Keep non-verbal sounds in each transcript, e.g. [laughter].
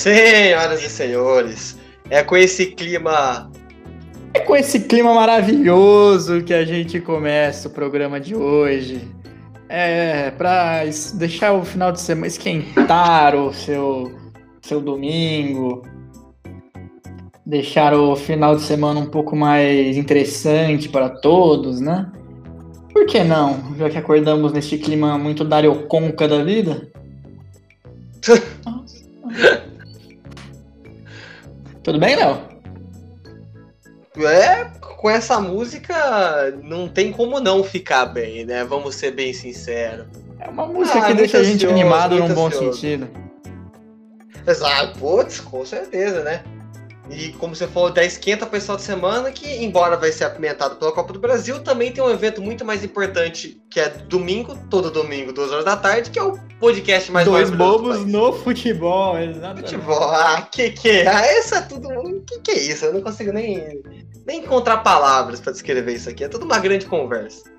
Senhoras e senhores, é com esse clima. É com esse clima maravilhoso que a gente começa o programa de hoje. É para deixar o final de semana esquentar o seu, seu domingo, deixar o final de semana um pouco mais interessante para todos, né? Por que não? Já que acordamos neste clima muito darioconca da vida. [laughs] Tudo bem, Léo? É, com essa música não tem como não ficar bem, né? Vamos ser bem sinceros. É uma música ah, que deixa a gente ansioso, animado num bom ansioso. sentido. Exato, putz, com certeza, né? E como você falou, da esquenta para esse de semana, que embora vai ser apimentado pela Copa do Brasil, também tem um evento muito mais importante, que é domingo, todo domingo, duas horas da tarde, que é o podcast mais Dois bobos no futebol, exatamente. Futebol, ah, que que é? Ah, essa é tudo. Que que é isso? Eu não consigo nem, nem encontrar palavras para descrever isso aqui. É tudo uma grande conversa.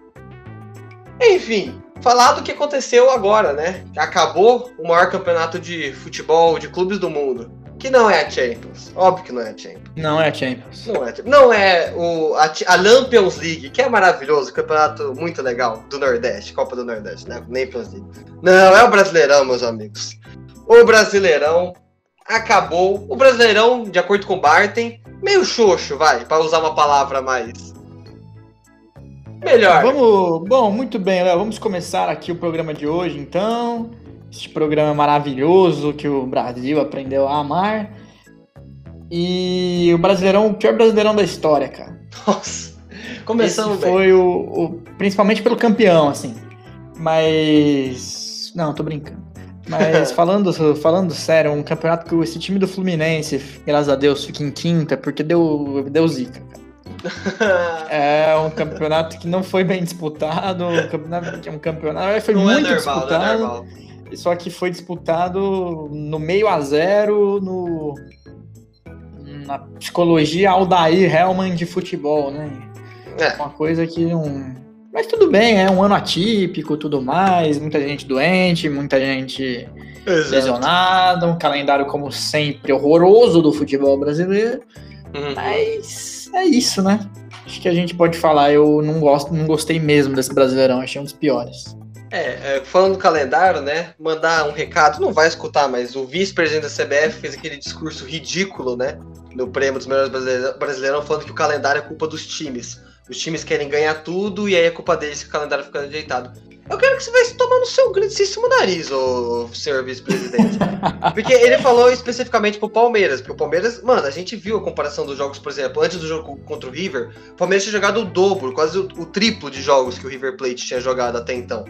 Enfim, falar do que aconteceu agora, né? Acabou o maior campeonato de futebol de clubes do mundo que não é a Champions. Óbvio que não é a Champions. Não é a Champions. Não é, não é o, a, a Lampions League, que é maravilhoso, campeonato muito legal do Nordeste, Copa do Nordeste, né? Champions League. Não, é o Brasileirão, meus amigos. O Brasileirão acabou. O Brasileirão, de acordo com o Barton, meio xoxo, vai, para usar uma palavra mais. Melhor. Vamos, bom, muito bem, Léo. Vamos começar aqui o programa de hoje, então este programa maravilhoso que o Brasil aprendeu a amar. E o Brasileirão, o pior Brasileirão da história, cara. Nossa, começando Esse foi o, o, Principalmente pelo campeão, assim. Mas. Não, tô brincando. Mas [laughs] falando, falando sério, um campeonato que esse time do Fluminense, graças a Deus, fica em quinta, porque deu, deu zica, cara. [laughs] é um campeonato que não foi bem disputado, um campeonato, um campeonato foi não é muito é normal, disputado. É só que foi disputado no meio a zero, no, na psicologia Aldair Hellman de futebol, né? É. Uma coisa que não. Mas tudo bem, é um ano atípico, tudo mais, muita gente doente, muita gente Exato. lesionada, um calendário, como sempre, horroroso do futebol brasileiro. Uhum. Mas é isso, né? Acho que a gente pode falar. Eu não gosto, não gostei mesmo desse Brasileirão, achei um dos piores. É, é, falando do calendário, né? Mandar um recado, não vai escutar, mas o vice-presidente da CBF fez aquele discurso ridículo, né? No prêmio dos melhores brasileirão, falando que o calendário é culpa dos times. Os times querem ganhar tudo e aí é culpa deles que o calendário fica ajeitado. Eu quero que você vai tomar no seu grandíssimo nariz, ô senhor vice-presidente. [laughs] porque ele falou especificamente pro Palmeiras, porque o Palmeiras, mano, a gente viu a comparação dos jogos, por exemplo, antes do jogo contra o River, o Palmeiras tinha jogado o dobro, quase o, o triplo de jogos que o River Plate tinha jogado até então.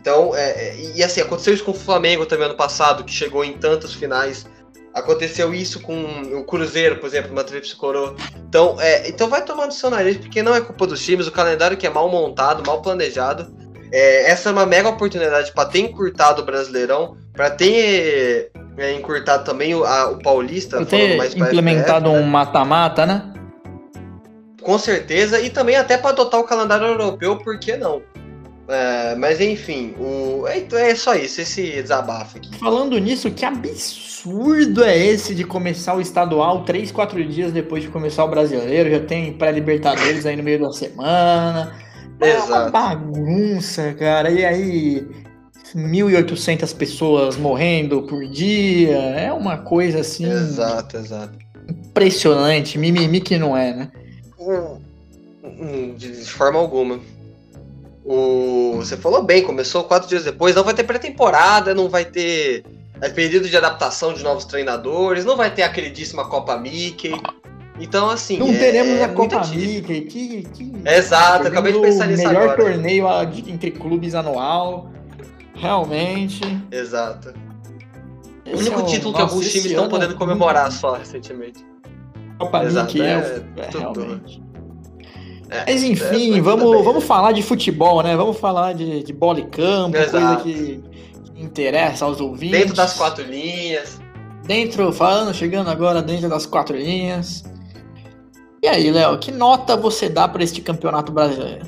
Então, é, é, e assim, aconteceu isso com o Flamengo também ano passado, que chegou em tantas finais. Aconteceu isso com o Cruzeiro, por exemplo, uma tríplice coroa. Então, é, então vai tomando seu nariz, porque não é culpa dos times, o calendário que é mal montado, mal planejado. É, essa é uma mega oportunidade para ter encurtado o Brasileirão, para ter é, encurtado também o, a, o Paulista. Ter mais implementado um mata-mata, né? Com certeza, e também até para adotar o calendário europeu, por que não? É, mas enfim, o... É, é só isso, esse desabafo aqui. Falando nisso, que absurdo é esse de começar o estadual três, quatro dias depois de começar o brasileiro? Já tem pré-libertadores aí no meio da semana. É uma bagunça, cara. E aí, 1.800 pessoas morrendo por dia. É uma coisa assim. Exato, exato. Impressionante. Mimimi que não é, né? De forma alguma. O, você falou bem, começou quatro dias depois, não vai ter pré-temporada, não vai ter é, período de adaptação de novos treinadores, não vai ter a queridíssima Copa Mickey. Então, assim. Não é, teremos é a Copa Mickey. Que, que... Exato, acabei de pensar nisso melhor agora. Melhor torneio entre clubes anual. Realmente. Exato. Esse o único é o... título que alguns times estão podendo comemorar só recentemente. Copa Exato, Mickey é, é, é realmente. É, Mas enfim, é, vamos, vamos falar de futebol, né? Vamos falar de, de bola e campo, Exato. coisa que, que interessa aos ouvintes. Dentro das quatro linhas. Dentro, falando, chegando agora dentro das quatro linhas. E aí, Léo, que nota você dá para este campeonato brasileiro?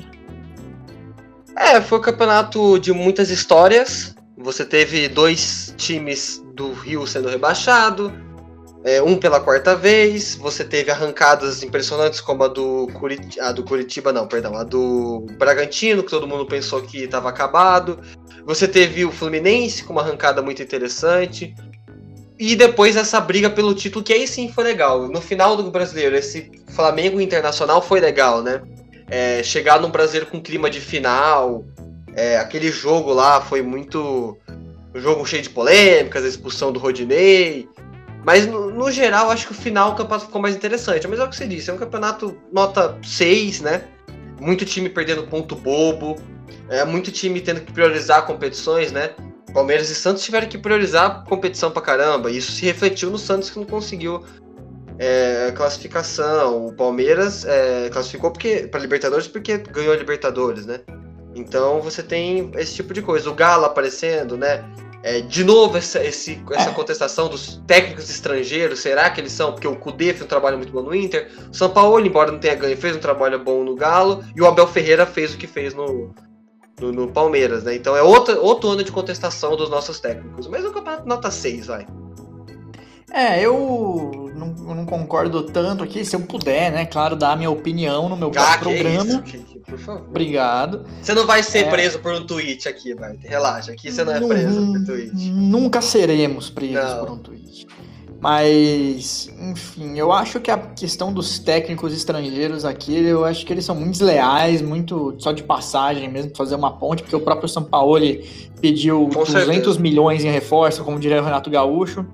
É, foi um campeonato de muitas histórias. Você teve dois times do Rio sendo rebaixado, é, um pela quarta vez. Você teve arrancadas impressionantes como a do, Curit a do Curitiba, não, perdão, a do Bragantino, que todo mundo pensou que estava acabado. Você teve o Fluminense com uma arrancada muito interessante. E depois essa briga pelo título, que aí sim foi legal. No final do brasileiro, esse Flamengo Internacional foi legal, né? É, chegar no brasileiro com clima de final. É, aquele jogo lá foi muito. Um jogo cheio de polêmicas, a expulsão do Rodinei. Mas no, no, geral, acho que o final do campeonato ficou mais interessante. Mas é o que você disse, é um campeonato nota 6, né? Muito time perdendo ponto bobo. É, muito time tendo que priorizar competições, né? Palmeiras e Santos tiveram que priorizar competição pra caramba. E isso se refletiu no Santos que não conseguiu é, classificação. O Palmeiras é, classificou porque para Libertadores porque ganhou a Libertadores, né? Então você tem esse tipo de coisa. O Galo aparecendo, né? É, de novo, essa, esse, essa contestação dos técnicos estrangeiros, será que eles são? Porque o Cudê fez um trabalho muito bom no Inter, o São Paulo, embora não tenha ganho, fez um trabalho bom no Galo, e o Abel Ferreira fez o que fez no, no, no Palmeiras, né? Então é outro, outro ano de contestação dos nossos técnicos. Mas o campeonato nota 6, vai. É, eu não, não, concordo tanto aqui, se eu puder, né? Claro, dar a minha opinião no meu ah, programa. Isso, por favor. Obrigado. Você não vai ser é... preso por um tweet aqui, vai. Relaxa, aqui você não é preso por tweet. Nunca seremos presos não. por um tweet. Mas, enfim, eu acho que a questão dos técnicos estrangeiros aqui, eu acho que eles são muito desleais, muito só de passagem mesmo, fazer uma ponte, porque o próprio São Paulo pediu Com 200 certeza. milhões em reforço, como diria o Renato Gaúcho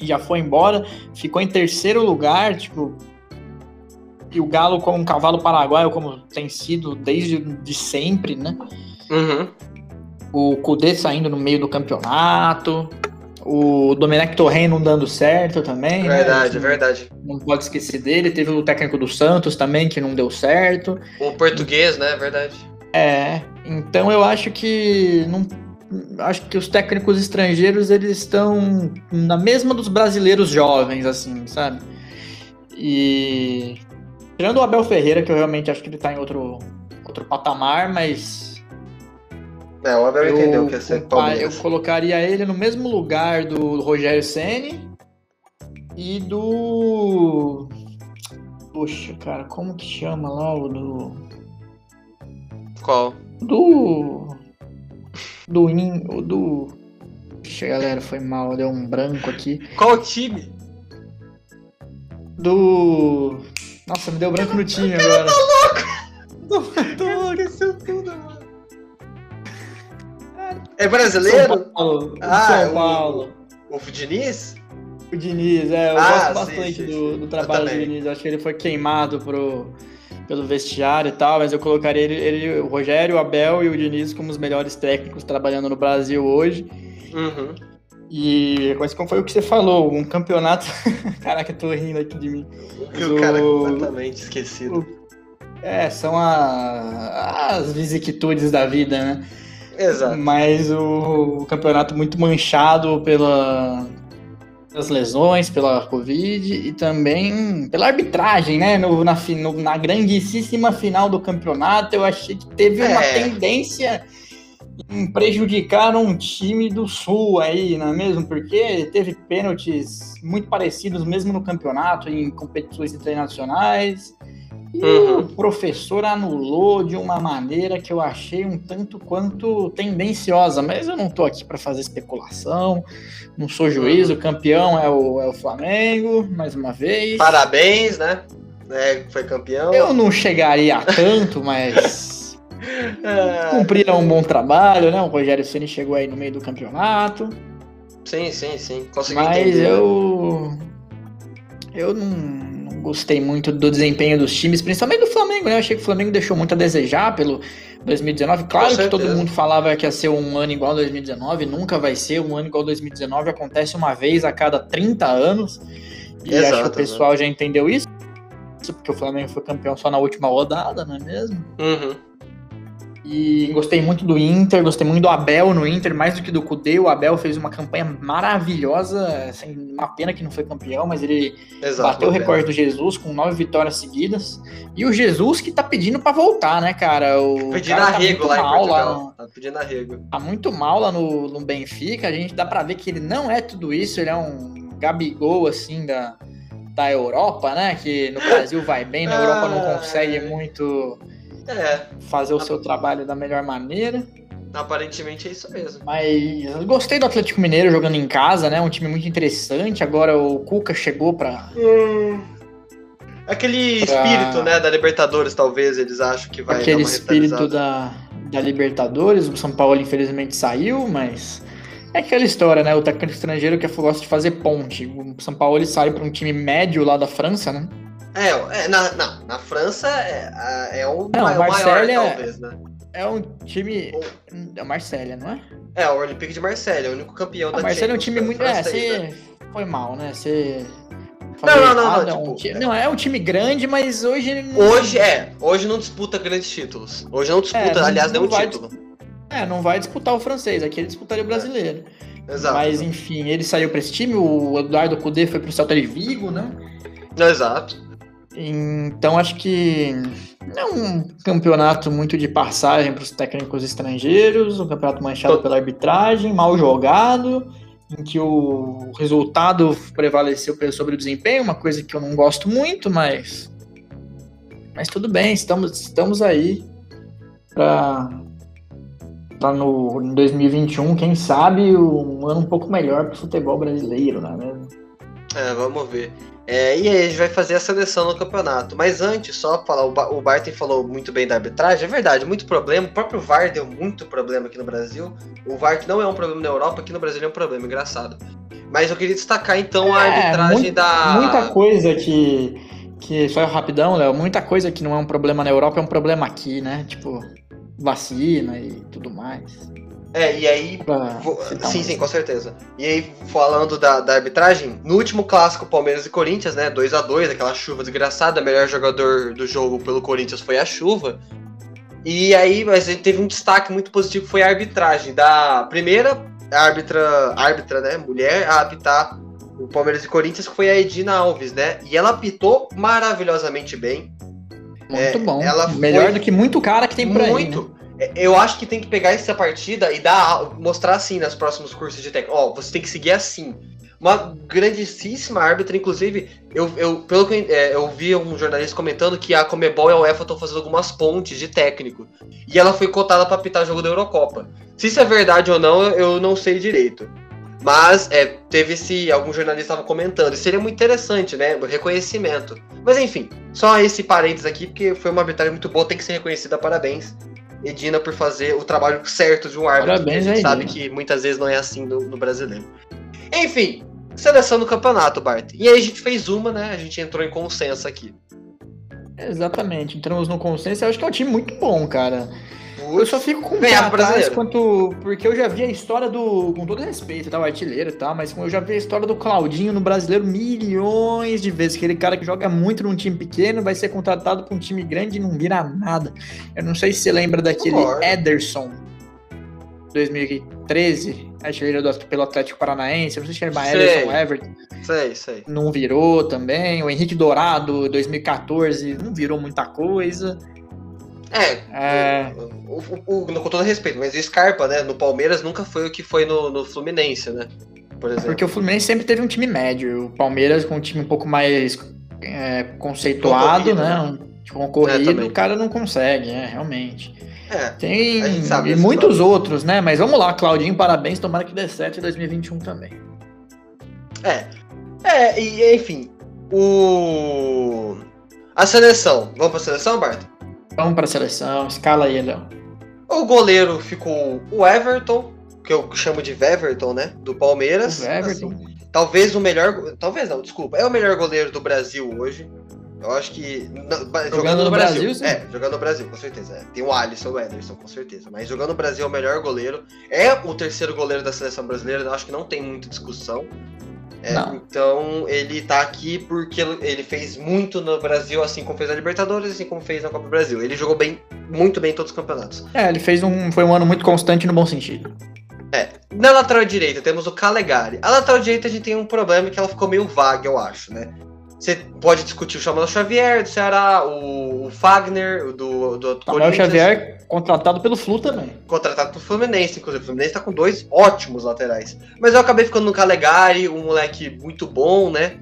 e já foi embora, ficou em terceiro lugar, tipo. E o Galo como um cavalo paraguaio, como tem sido desde de sempre, né? Uhum. O Kudê saindo no meio do campeonato. O Domenech Torren não dando certo também. Né? Verdade, né? verdade. Não pode esquecer dele. Teve o técnico do Santos também, que não deu certo. O português, né? Verdade. É. Então eu acho que não acho que os técnicos estrangeiros eles estão na mesma dos brasileiros jovens, assim, sabe? E tirando o Abel Ferreira, que eu realmente acho que ele tá em outro, outro patamar, mas. É, o Abel eu, entendeu que ia ser Eu colocaria ele no mesmo lugar do Rogério Ceni e do. Poxa, cara, como que chama lá o do. Qual? Do do In, do. Ixi, galera, foi mal, deu um branco aqui. Qual time? Do. Nossa, me deu branco no time agora. [laughs] Tô louco! Tô louco, esqueceu tudo, mano. É brasileiro? São Paulo. Ah, São Paulo. O, o Diniz? O Diniz, é, eu ah, gosto bastante sim, sim, do, do, trabalho do Diniz. Eu acho que ele foi queimado pro, pelo vestiário e tal, mas eu colocaria ele, ele, o Rogério, o Abel e o Diniz como os melhores técnicos trabalhando no Brasil hoje. Uhum. E mas como foi o que você falou, um campeonato. [laughs] Caraca, eu tô rindo aqui de mim. O cara completamente esquecido. O... É, são a... as vicissitudes da vida, né? Exato. Mas o... o campeonato muito manchado pela pelas lesões, pela Covid e também pela arbitragem, né? No, na, no, na grandíssima final do campeonato, eu achei que teve é. uma tendência em prejudicar um time do Sul aí, não é mesmo? Porque teve pênaltis muito parecidos mesmo no campeonato, em competições internacionais. E uhum. o professor anulou de uma maneira que eu achei um tanto quanto tendenciosa, mas eu não tô aqui para fazer especulação, não sou juiz, uhum. o campeão é o, é o Flamengo, mais uma vez. Parabéns, né? É, foi campeão. Eu não chegaria a tanto, mas cumpriram um bom trabalho, né? O Rogério Ceni chegou aí no meio do campeonato. Sim, sim, sim. Consegui mas entender. eu eu não gostei muito do desempenho dos times, principalmente do Flamengo, né? Eu achei que o Flamengo deixou muito a desejar pelo 2019. Claro que todo mundo falava que ia ser um ano igual 2019, nunca vai ser um ano igual 2019, acontece uma vez a cada 30 anos. E Exato, acho que o pessoal já entendeu isso, porque o Flamengo foi campeão só na última rodada, não é mesmo? Uhum. E gostei muito do Inter, gostei muito do Abel no Inter, mais do que do Cudê. O Abel fez uma campanha maravilhosa, assim, uma pena que não foi campeão, mas ele Exato, bateu o recorde do Jesus com nove vitórias seguidas. E o Jesus que tá pedindo para voltar, né, cara? O pedindo cara tá arrego lá mal lá no, tá pedindo arrego. Tá muito mal lá no, no Benfica. A gente dá para ver que ele não é tudo isso, ele é um Gabigol, assim, da, da Europa, né? Que no Brasil vai bem, na Europa não ah, consegue muito é. fazer o seu trabalho da melhor maneira. Aparentemente é isso mesmo. Mas gostei do Atlético Mineiro jogando em casa, né? Um time muito interessante. Agora o Cuca chegou pra. Hum. Aquele pra... espírito, né, da Libertadores, talvez, eles acham que vai Aquele espírito da, da Libertadores. O São Paulo, infelizmente, saiu, mas. É aquela história, né? O técnico estrangeiro que gosta de fazer ponte. O São Paulo ele sai para um time médio lá da França, né? É, é na, na, na França é, é o, não, maior, maior, talvez, né? é um time. É o Marcélia, não é? É, o Olympique de Marcélia, é o único campeão da Champions. Marcélia é um time muito. É, você né? foi mal, né? Você. Não, não, não, não, tipo, um time, é. não, é um time grande, mas hoje. Não... Hoje é, hoje não disputa grandes títulos. Hoje não disputa, é, não, aliás, nenhum título. É, não vai disputar o francês, aqui ele disputaria o brasileiro. É. Exato. Mas enfim, ele saiu para esse time, o Eduardo Cudê foi pro Celta de Vigo, né? Exato. Então acho que é um campeonato muito de passagem para os técnicos estrangeiros, um campeonato manchado pela arbitragem, mal jogado, em que o resultado prevaleceu sobre o desempenho, uma coisa que eu não gosto muito, mas mas tudo bem, estamos, estamos aí para para no em 2021, quem sabe um ano um pouco melhor para o futebol brasileiro, não é mesmo? É, vamos ver. É, e aí a gente vai fazer a seleção no campeonato. Mas antes, só falar, o, Barton falou muito bem da arbitragem, é verdade, muito problema. O próprio VAR deu muito problema aqui no Brasil. O VAR que não é um problema na Europa, aqui no Brasil é um problema, engraçado. Mas eu queria destacar então a é, arbitragem muito, da. Muita coisa que. que só rapidão, Léo, muita coisa que não é um problema na Europa é um problema aqui, né? Tipo, vacina e tudo mais. É, e aí. Sim, sim, com certeza. E aí, falando da, da arbitragem, no último clássico Palmeiras e Corinthians, né? 2 a 2 aquela chuva desgraçada, melhor jogador do jogo pelo Corinthians foi a chuva. E aí, mas ele teve um destaque muito positivo, foi a arbitragem. Da primeira árbitra, árbitra, né? Mulher a apitar o Palmeiras e Corinthians, que foi a Edina Alves, né? E ela apitou maravilhosamente bem. Muito é, bom. Ela Melhor do que muito cara que tem por muito. aí. Né? Eu acho que tem que pegar essa partida e dar, mostrar assim nos próximos cursos de técnico. Ó, você tem que seguir assim. Uma grandíssima árbitra, inclusive, eu, eu pelo que é, eu vi um jornalista comentando que a Comebol e a UEFA estão fazendo algumas pontes de técnico. E ela foi cotada para apitar o jogo da Eurocopa. Se isso é verdade ou não, eu não sei direito. Mas é, teve esse. Algum jornalista estava comentando. E seria muito interessante, né? O reconhecimento. Mas enfim, só esse parênteses aqui, porque foi uma arbitragem muito boa, tem que ser reconhecida. Parabéns. Edina por fazer o trabalho certo de um árbitro. Parabéns, que a gente sabe que muitas vezes não é assim no, no, brasileiro. Enfim, seleção do campeonato, Bart. E aí a gente fez uma, né? A gente entrou em consenso aqui. Exatamente, entramos no consenso. Eu acho que é um time muito bom, cara. Eu só fico com pé atrás quanto. Porque eu já vi a história do. Com todo respeito, tá? O artilheiro e tal, mas eu já vi a história do Claudinho no brasileiro milhões de vezes. Aquele cara que joga muito num time pequeno vai ser contratado pra um time grande e não vira nada. Eu não sei se você lembra daquele Ederson 2013, artilheiro do, pelo Atlético Paranaense. Eu não sei se era Ederson Everton. Sei, sei. Não virou também. O Henrique Dourado, 2014, não virou muita coisa. É, é... O, o, o, com todo respeito, mas o Scarpa, né, no Palmeiras nunca foi o que foi no, no Fluminense, né? Por exemplo. Porque o Fluminense sempre teve um time médio. O Palmeiras com um time um pouco mais é, conceituado, né? né? Um, concorrido, é, o cara não consegue, é, realmente. É, Tem e muitos outros, né? Mas vamos lá, Claudinho, parabéns, tomara que dê certo em 2021 também. É. É, e enfim, o. A seleção. Vamos pra seleção, Bart? Vamos para a seleção, escala aí, Léo. O goleiro ficou o Everton, que eu chamo de Everton, né? Do Palmeiras. O Everton. Assim, talvez o melhor. Talvez não, desculpa. É o melhor goleiro do Brasil hoje. Eu acho que. Jogando, jogando no Brasil. Brasil é, jogando no Brasil, com certeza. É. Tem o Alisson, o Ederson, com certeza. Mas jogando no Brasil é o melhor goleiro. É o terceiro goleiro da seleção brasileira. Eu acho que não tem muita discussão. É, então ele tá aqui porque ele fez muito no Brasil, assim como fez na Libertadores, assim como fez na Copa do Brasil. Ele jogou bem, muito bem em todos os campeonatos. É, ele fez um. Foi um ano muito constante no bom sentido. É. Na lateral direita temos o Calegari. A lateral direita a gente tem um problema que ela ficou meio vaga, eu acho, né? Você pode discutir o Chamado Xavier do Ceará, o, o Fagner, do, do Samuel Xavier, contratado pelo Flu também. Contratado pelo Fluminense, inclusive. O Fluminense tá com dois ótimos laterais. Mas eu acabei ficando no Calegari, um moleque muito bom, né?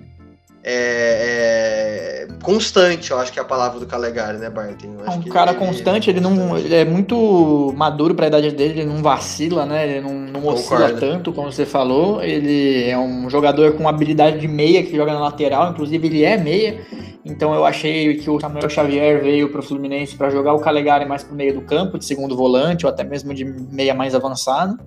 É, é, constante, eu acho que é a palavra do Calegari, né, Barton? É um cara ele, constante, ele, não, ele é muito maduro para a idade dele, ele não vacila, né? Ele não, não oscila tanto, como você falou. Ele é um jogador com habilidade de meia que joga na lateral, inclusive ele é meia. Então eu achei que o Samuel Xavier veio para o Fluminense para jogar o Calegari mais para o meio do campo, de segundo volante ou até mesmo de meia mais avançado.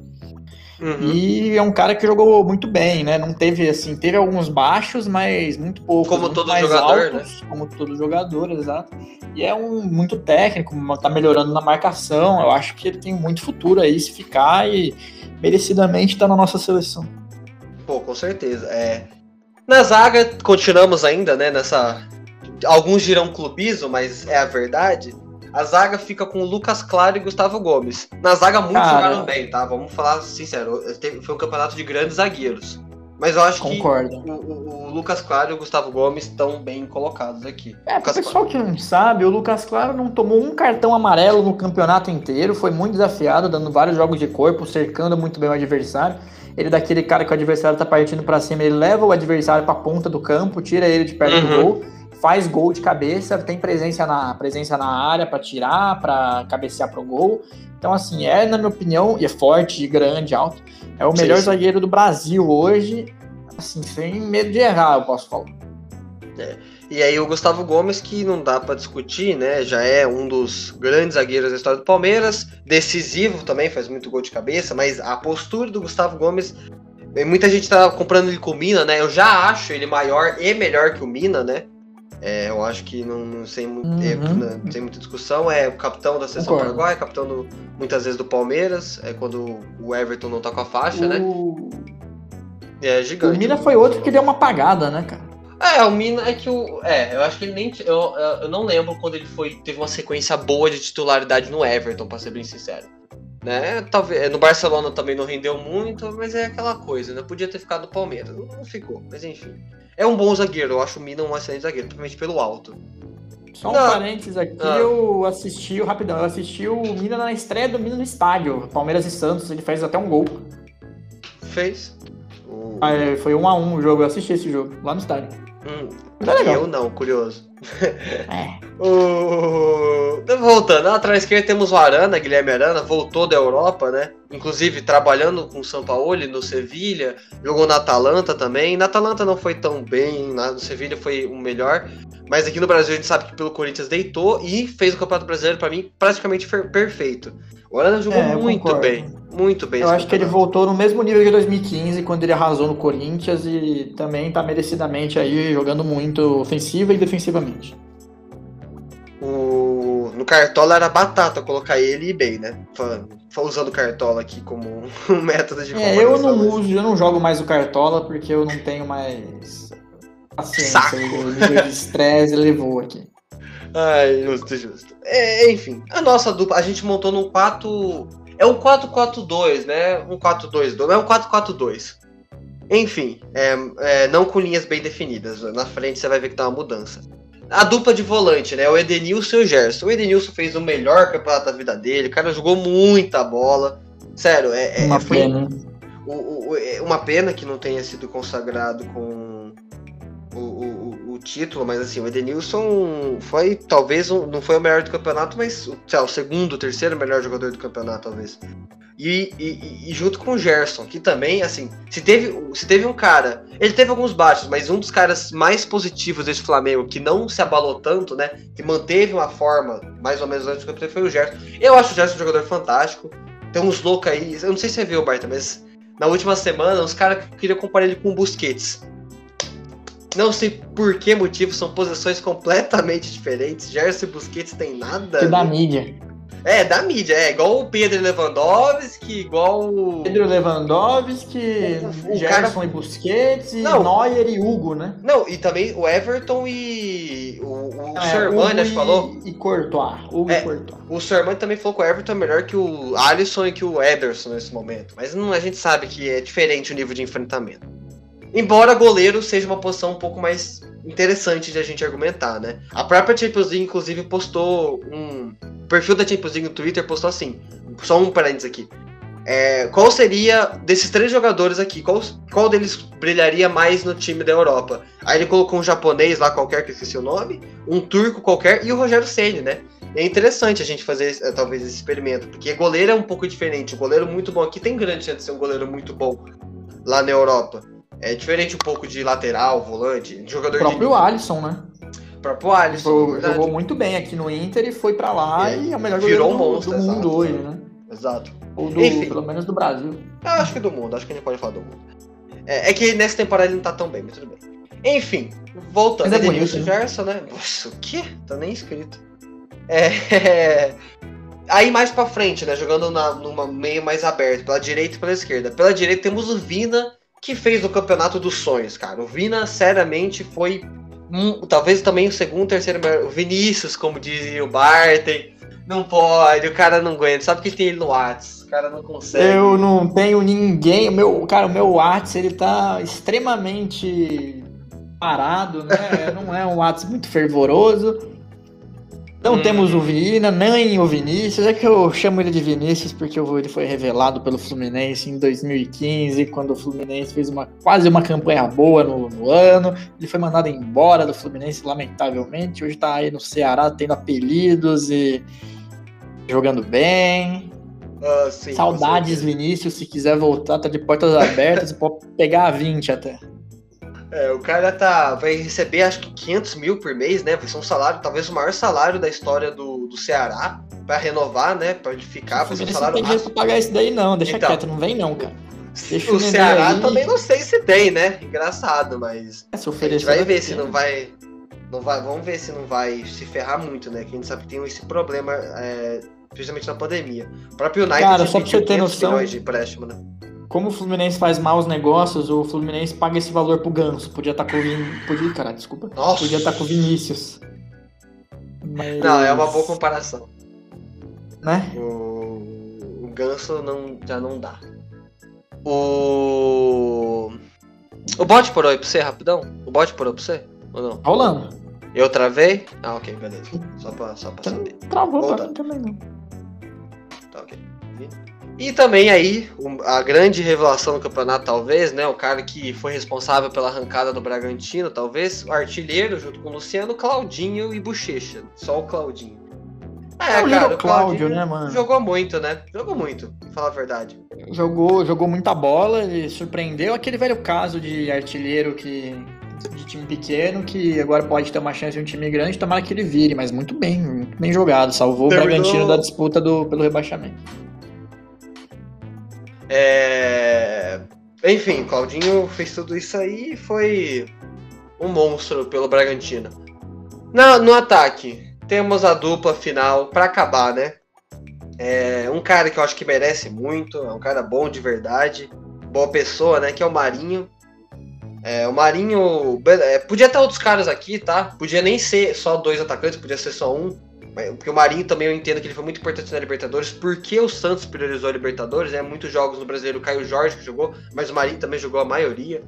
Uhum. E é um cara que jogou muito bem, né? Não teve assim, teve alguns baixos, mas muito pouco. Como todo jogador, altos, né? Como todo jogador, exato. E é um muito técnico, tá melhorando na marcação. Eu acho que ele tem muito futuro aí se ficar e merecidamente tá na nossa seleção. Pô, com certeza. É. Na zaga, continuamos ainda, né? Nessa. Alguns dirão clubismo, mas é a verdade a zaga fica com o Lucas Claro e Gustavo Gomes. Na zaga, muitos Cara, jogaram bem, tá? Vamos falar sincero. Foi um campeonato de grandes zagueiros. Mas eu acho Concordo. que o, o, o, Lucas Claro e o Gustavo Gomes estão bem colocados aqui. É, o pessoal que não sabe, o Lucas Claro não tomou um cartão amarelo no campeonato inteiro, foi muito desafiado, dando vários jogos de corpo, cercando muito bem o adversário. Ele é daquele cara que o adversário tá partindo para cima, ele leva o adversário pra ponta do campo, tira ele de perto uhum. do gol faz gol de cabeça, tem presença na, presença na área para tirar, para cabecear pro gol. Então, assim, é, na minha opinião, e é forte, grande, alto. É o melhor sim. zagueiro do Brasil hoje, assim, sem medo de errar, eu posso falar. É. E aí o Gustavo Gomes, que não dá para discutir, né? Já é um dos grandes zagueiros da história do Palmeiras, decisivo também, faz muito gol de cabeça, mas a postura do Gustavo Gomes, muita gente tá comprando ele com o Mina, né? Eu já acho ele maior e melhor que o Mina, né? É, eu acho que não, não sem, muito, uhum. é, não, sem muita discussão. É o capitão da seleção paraguaia, capitão do, muitas vezes do Palmeiras, é quando o Everton não tá com a faixa, né? o... né? É gigante. O Mina foi outro que deu uma apagada, né, cara? É, o Mina é que o. É, eu acho que ele nem. Eu, eu não lembro quando ele foi. Teve uma sequência boa de titularidade no Everton, pra ser bem sincero. Né? Talvez, no Barcelona também não rendeu muito, mas é aquela coisa, né? Podia ter ficado no Palmeiras. Não ficou, mas enfim. É um bom zagueiro, eu acho o Mina um excelente zagueiro, principalmente pelo alto. Só um não. parênteses aqui, ah. eu assisti, rapidão, eu assisti o Mina na estreia do Mina no estádio, Palmeiras e Santos, ele fez até um gol. Fez? Ah, é, foi um a um o jogo, eu assisti esse jogo, lá no estádio. Hum, eu não, curioso. É. [laughs] o... Voltando, na lateral esquerda temos o Arana, Guilherme Arana, voltou da Europa, né? Inclusive trabalhando com o São Paulo no Sevilha, jogou na Atalanta também. Na Atalanta não foi tão bem, no Sevilha foi o melhor. Mas aqui no Brasil a gente sabe que pelo Corinthians deitou e fez o Campeonato Brasileiro para mim praticamente perfeito. O Arana jogou é, muito bem, muito bem. Eu acho que ele voltou no mesmo nível de 2015, quando ele arrasou no Corinthians e também tá merecidamente aí jogando muito ofensiva e defensivamente. O... No Cartola era batata colocar ele e bem, né? Usando o Cartola aqui como um [laughs] método de É, eu não uso, eu não jogo mais o Cartola porque eu não tenho mais paciência. Saco. O nível de estresse levou aqui. Ai, justo, justo. É, enfim, a nossa dupla, a gente montou num 4. É um 4-4-2, né? Um 4-2-2, é um 4-4-2. Enfim, é, é, não com linhas bem definidas. Na frente você vai ver que tá uma mudança. A dupla de volante, né? O Edenilson e o Gerson. O Edenilson fez o melhor campeonato da vida dele. O cara jogou muita bola. Sério, é, é uma foi pena. O, o, o, é uma pena que não tenha sido consagrado com o, o, o, título, mas assim, o Edenilson foi talvez um, não foi o melhor do campeonato, mas sei lá, o segundo, o terceiro melhor jogador do campeonato, talvez. E, e, e, junto com o Gerson, que também, assim, se teve, se teve um cara, ele teve alguns baixos, mas um dos caras mais positivos desse Flamengo, que não se abalou tanto, né, que manteve uma forma mais ou menos antes do campeonato, foi o Gerson. Eu acho o Gerson um jogador fantástico, tem uns loucos aí, eu não sei se você viu, Barta, mas na última semana os caras queriam comparar ele com o Busquets. Não sei por que motivo, são posições completamente diferentes. Gerson e Busquets tem nada. Que da mídia. É, da mídia, é igual o Pedro Lewandowski, igual o. Pedro Lewandowski, o, o Gerson cara... e Busquets, e não, Neuer e Hugo, né? Não, e também o Everton e. O, o é, Sherman, acho que falou. E Courtois. Hugo é, e Courtois. O Sherman também falou que o Everton é melhor que o Alisson e que o Ederson nesse momento. Mas não, a gente sabe que é diferente o nível de enfrentamento. Embora goleiro seja uma posição um pouco mais interessante de a gente argumentar, né? A própria Champions League, inclusive, postou um. O perfil da Champions League no Twitter postou assim. Só um parênteses aqui. É, qual seria, desses três jogadores aqui, qual, qual deles brilharia mais no time da Europa? Aí ele colocou um japonês lá qualquer, que esqueci o nome, um turco qualquer e o Rogério Ceni, né? É interessante a gente fazer é, talvez esse experimento, porque goleiro é um pouco diferente. O goleiro muito bom aqui tem grande chance de ser um goleiro muito bom lá na Europa. É diferente um pouco de lateral, volante, jogador O próprio de... Alisson, né? O próprio Alisson. Jogou, jogou muito bem aqui no Inter e foi para lá é, e é o melhor virou goleiro um monstro, do, do mundo exato. hoje, né? Exato. Ou do, Enfim. pelo menos do Brasil. Eu acho que do mundo, acho que a gente pode falar do mundo. É, é que nessa temporada ele não tá tão bem, mas tudo bem. Enfim, voltando. Mas é Edenilson bonito, né? Gerson, né? Nossa, o quê? Tá nem escrito. É. [laughs] Aí mais pra frente, né? Jogando na, numa meio mais aberto, pela direita e pela esquerda. Pela direita temos o Vina, que fez o campeonato dos sonhos, cara. O Vina, seriamente, foi. um- talvez também o segundo, terceiro melhor. O Vinícius, como dizia o Bartem. Não pode, o cara não aguenta. Sabe que tem ele no Whats? O cara não consegue. Eu não tenho ninguém. Meu, cara, o meu WhatsApp ele tá extremamente parado, né? Não é um WhatsApp muito fervoroso. Não Hum. temos o Vina, nem o Vinícius. É que eu chamo ele de Vinícius porque ele foi revelado pelo Fluminense em 2015, quando o Fluminense fez uma, quase uma campanha boa no, no ano. Ele foi mandado embora do Fluminense, lamentavelmente. Hoje tá aí no Ceará tendo apelidos e jogando bem. Ah, sim, Saudades. Vinícius. Se quiser voltar, tá de portas abertas. [laughs] pode pegar a 20 até. É, o cara tá, vai receber acho que 500 mil por mês, né? Vai ser um salário, talvez o maior salário da história do, do Ceará, pra renovar, né? Pra ele ficar, vai ser um Fluminense não salário tem dinheiro pra pagar isso daí, não. Deixa Então. quieto, não vem não, cara. Deixa O Ceará aí. também não sei se tem, né? Engraçado, mas É, se a gente vai ver se não vai, não vai. Vamos ver se não vai se ferrar muito, né? Que a gente sabe que tem esse problema, é, principalmente na pandemia. O próprio United Cara, só pra você ter 500 noção- de empréstimo, né? Como o Fluminense faz maus negócios, o Fluminense paga esse valor pro Ganso. Podia estar com o Vin... Podia, cara, desculpa. Nossa. Podia estar com o Vinícius. Mas... Não, é uma boa comparação. Né? O, o Ganso não, já não dá. O. O bot parou aí pra você, rapidão? O bot parou pra você? Ou não? Tá rolando. Eu travei? Ah, ok, beleza. Só pra, só pra Então, saber. Travou pra Volta. mim também, não. Tá ok. E também aí, a grande revelação do campeonato, talvez, né? O cara que foi responsável pela arrancada do Bragantino, talvez, o artilheiro, junto com o Luciano, Claudinho e Bochecha. Só o Claudinho. É, o Little Cláudio, né, mano? Jogou muito, né? Jogou muito, pra falar a verdade. Jogou, jogou muita bola, ele surpreendeu. Aquele velho caso de artilheiro que de time pequeno que agora pode ter uma chance em um time grande, tomara que ele vire, mas muito bem, muito bem jogado. Salvou Terminou- o Bragantino da disputa do, pelo rebaixamento. É... Enfim, Claudinho fez tudo isso aí e foi um monstro pelo Bragantino. Na, no ataque, temos a dupla final pra acabar, né? É um cara que eu acho que merece muito, é um cara bom de verdade, boa pessoa, né? Que é o Marinho. É, o Marinho. é, podia ter outros caras aqui, tá? Podia nem ser só dois atacantes, podia ser só um. Mas- Porque o Marinho também eu entendo que ele foi muito importante na Libertadores, porque o Santos priorizou a Libertadores, né? Muitos jogos no brasileiro, o Caio Jorge que jogou, mas o Marinho também jogou a maioria.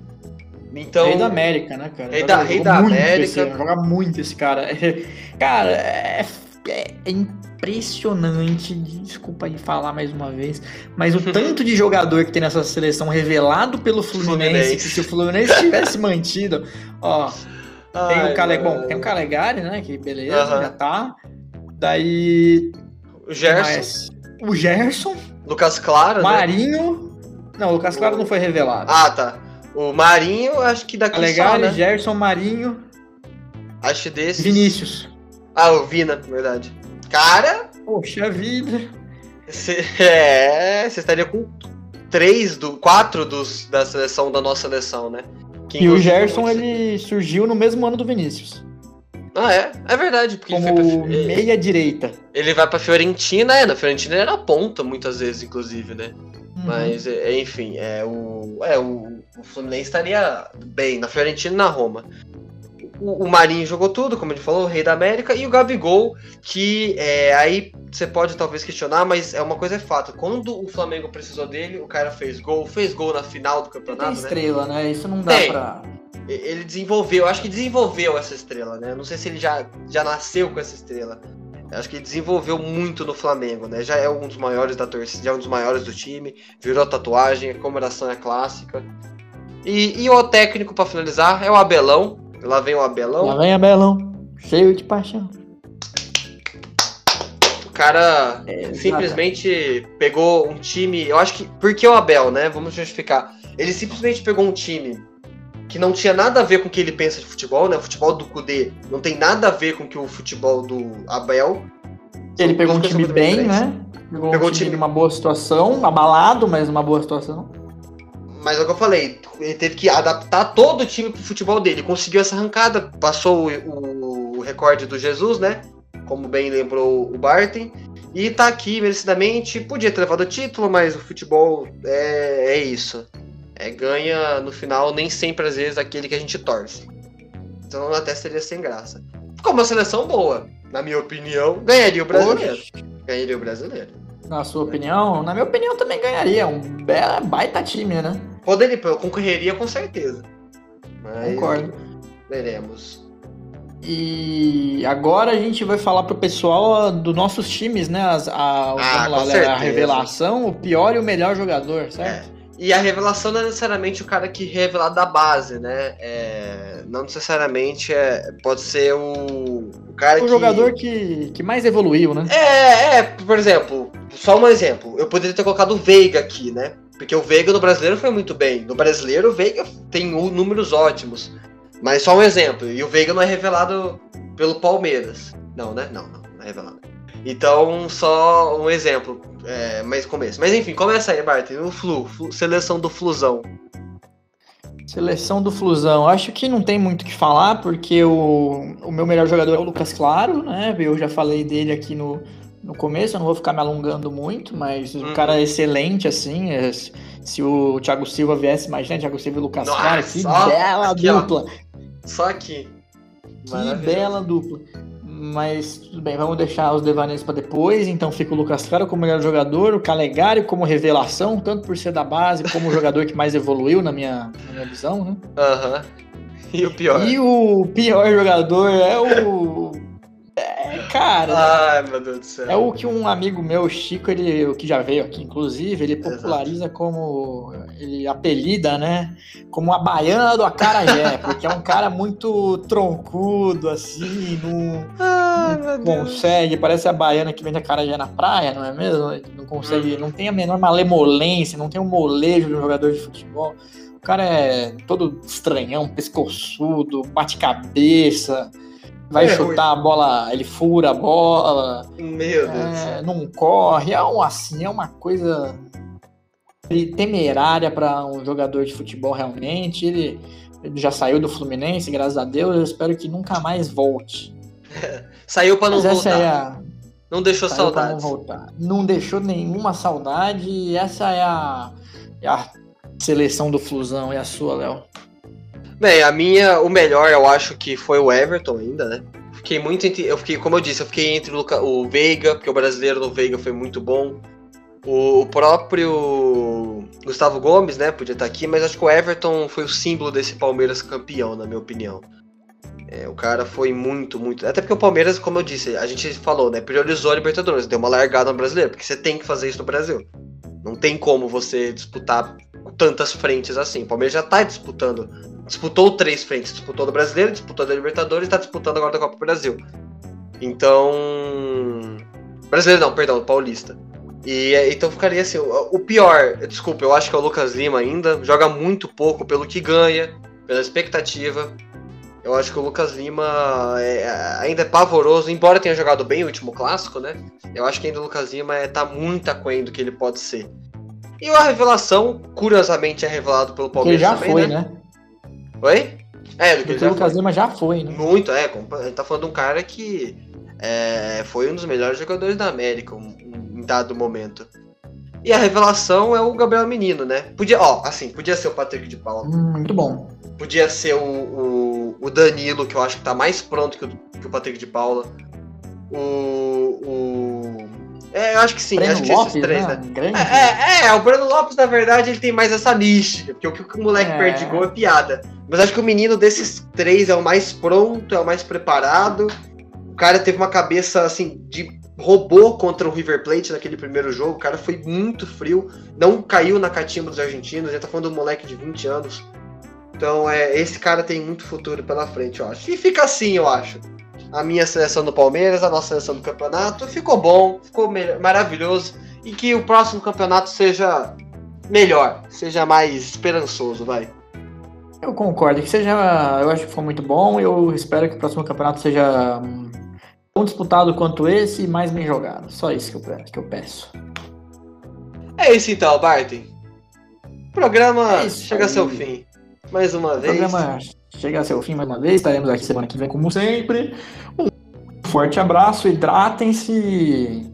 Então. Rei da América, né, cara? Rei Joga- da- Rei da América. esse joga muito esse cara. [laughs] Cara, é, é- é impressionante. Desculpa aí falar mais uma vez. Mas o [laughs] tanto de jogador que tem nessa seleção revelado pelo Fluminense, Fluminense. que se o Fluminense tivesse mantido, ó. [laughs] Tem Ai, o, Cale... mano. Bom, tem o Calegari, né? Que beleza, Aham. já tá. Daí. O Gerson, mais O Gerson, Lucas Claro, né? Marinho. Não, o Lucas Claro não foi revelado. Ah, tá. O Marinho, acho que daqui só, Calegari, né? Gerson, Marinho, Acho desse. Vinícius. Ah, o Vina, verdade. Cara, Poxa vida. cê, é, você estaria com três, do, quatro dos, da seleção, da nossa seleção, né? Que E o Gerson, ele surgiu no mesmo ano do Vinícius. Ah, é? É verdade, porque ele, Como foi pra, ele, meia direita. ele vai pra Fiorentina, é, na Fiorentina ele era ponta muitas vezes, inclusive, né? Uhum. Mas, é, enfim, é, o, é, o, o Fluminense estaria bem na Fiorentina e na Roma. O, o Marinho jogou tudo, como ele falou, o Rei da América, e o Gabigol, que é, aí você pode talvez questionar, mas é uma coisa é fato. Quando o Flamengo precisou dele, o cara fez gol, fez gol na final do campeonato. Tem estrela, né? né? Isso não dá Tem. pra. Ele desenvolveu, acho que desenvolveu essa estrela, né? Não sei se ele já, já nasceu com essa estrela. Acho que ele desenvolveu muito no Flamengo, né? Já é um dos maiores da torcida, já é um dos maiores do time, virou tatuagem, a comemoração é clássica. E, e o técnico para finalizar é o Abelão. Lá vem o Abelão. Lá vem Abelão, cheio de paixão. O cara é, simplesmente pegou um time. Eu acho que. Por que o Abel, né? Vamos justificar. Ele simplesmente pegou um time que não tinha nada a ver com o que ele pensa de futebol, né? O futebol do Kudê não tem nada a ver com que o futebol do Abel. Ele pegou um time bem, né? Pegou, pegou um time, time numa boa situação, abalado, mas numa boa situação. Mas é o que eu falei, ele teve que adaptar todo o time pro futebol dele. Conseguiu essa arrancada, passou o, o recorde do Jesus, né? Como bem lembrou o Barton. E tá aqui merecidamente. Podia ter levado o título, mas o futebol é, é isso é, ganha no final nem sempre às vezes aquele que a gente torce. Então até seria sem graça. Ficou uma seleção boa, na minha opinião, ganharia o brasileiro. Oxe. Ganharia o brasileiro. Na sua opinião? Na minha opinião também ganharia. Um bela baita time, né? Poderia, concorreria com certeza. Mas Concordo. Veremos. E agora a gente vai falar pro pessoal dos nossos times, né? As, a, ah, lá, a revelação, o pior e o melhor jogador, certo? É. E a revelação não é necessariamente o cara que revelar da base, né? É, não necessariamente é, pode ser o, o cara o que... jogador que, que mais evoluiu, né? É, é, por exemplo, só um exemplo. Eu poderia ter colocado o Veiga aqui, né? Porque o Veiga no brasileiro foi muito bem. No brasileiro, o Veiga tem números ótimos. Mas só um exemplo. E o Veiga não é revelado pelo Palmeiras. Não, né? Não, não, não é revelado. Então, só um exemplo é, mais começo. Mas enfim, começa aí, Bart. O Flu, Flu, seleção do Flusão. Seleção do Flusão. Acho que não tem muito o que falar, porque o, o meu melhor jogador é o Lucas Claro, né? Eu já falei dele aqui no, no começo, eu não vou ficar me alongando muito, mas o cara é excelente, assim. É, se o Thiago Silva viesse, imagina, Thiago Silva e Lucas Nossa, Claro, que bela aqui, dupla. Ó. Só aqui. Que bela dupla. Mas tudo bem, vamos deixar os devaneios para depois. Então fica o Lucas Claro como melhor jogador, o Calegari como revelação, tanto por ser da base como o jogador que mais evoluiu na minha, na minha visão, né? Aham. Uhum. E o pior? E o pior jogador é o Cara, Ai, meu Deus do céu. É o que um amigo meu, Chico, ele, o que já veio aqui, inclusive, ele populariza Exato. como. Ele apelida, né? Como a baiana do Acarajé, [laughs] porque é um cara muito troncudo, assim, não, Ai, não consegue. Parece a baiana que vende acarajé na praia, não é mesmo? Não consegue, hum. não tem a menor malemolência, não tem um molejo de um jogador de futebol. O cara é todo estranhão, pescoçudo, bate cabeça vai é, chutar ruim. a bola, ele fura a bola. Meu Deus. É, não corre. É um, assim, é uma coisa temerária para um jogador de futebol realmente. Ele, ele, já saiu do Fluminense, graças a Deus. Eu espero que nunca mais volte. [laughs] saiu para não Mas voltar. É a... Não deixou saudade. Não, voltar. não deixou nenhuma saudade. E essa é a, é a seleção do Flusão. E a sua, Léo? Bem, a minha, o melhor eu acho que foi o Everton ainda, né? Fiquei muito entre, eu fiquei, como eu disse, eu fiquei entre o, o Veiga, porque o brasileiro no Veiga foi muito bom. O, o próprio Gustavo Gomes, né, podia estar aqui, mas acho que o Everton foi o símbolo desse Palmeiras campeão, na minha opinião. É, o cara foi muito, muito. Até porque o Palmeiras, como eu disse, a gente falou, né? Priorizou a Libertadores, deu uma largada no brasileiro, porque você tem que fazer isso no Brasil. Não tem como você disputar tantas frentes assim. O Palmeiras já tá disputando disputou três frentes, disputou do Brasileiro, disputou da Libertadores e está disputando agora da Copa do Brasil. Então, brasileiro não, perdão, paulista. E então ficaria assim, o, o pior, desculpa, eu acho que é o Lucas Lima ainda, joga muito pouco pelo que ganha, pela expectativa. Eu acho que o Lucas Lima é, ainda é pavoroso, embora tenha jogado bem o último clássico, né? Eu acho que ainda o Lucas Lima é, tá muito aquém do que ele pode ser. E a revelação, curiosamente, é revelado pelo Palmeiras. Ele já também, foi, né? né? Oi? É, do que ele Lucas Lima já foi, né? Muito, é. A gente tá falando de um cara que é, foi um dos melhores jogadores da América em dado momento. E a revelação é o Gabriel Menino, né? Podia, ó, assim, podia ser o Patrick de Paula. Hum, muito bom. Podia ser o, o, o, Danilo, que eu acho que tá mais pronto que o, que o Patrick de Paula. O. o... É, eu acho que sim, Breno acho que Lopes, esses três, né? né? É, é, é, o Breno Lopes, na verdade, ele tem mais essa mística, porque o que o moleque é. perde gol é piada. Mas acho que o menino desses três é o mais pronto, é o mais preparado. O cara teve uma cabeça, assim, de robô contra o River Plate naquele primeiro jogo. O cara foi muito frio, não caiu na catimba dos argentinos. Já tá falando de um moleque de 20 anos. Então, é, esse cara tem muito futuro pela frente, eu acho. E fica assim, eu acho. A minha seleção do Palmeiras, a nossa seleção do campeonato, ficou bom, ficou maravilhoso. E que o próximo campeonato seja melhor, seja mais esperançoso, vai. Eu concordo, que seja. Eu acho que foi muito bom. Eu espero que o próximo campeonato seja hum, tão disputado quanto esse e mais bem jogado. Só isso que eu, peço. Que eu peço. É isso então, Barton. O programa é chega ao seu fim. Mais uma vez. O programa chega ao seu fim mais uma vez. Estaremos aqui semana que vem, como sempre. Um forte abraço, hidratem-se.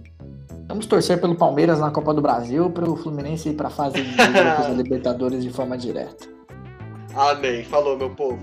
Vamos torcer pelo Palmeiras na Copa do Brasil, para o Fluminense ir para a fase de [laughs] grupos da Libertadores de forma direta. Amém. Falou, meu povo.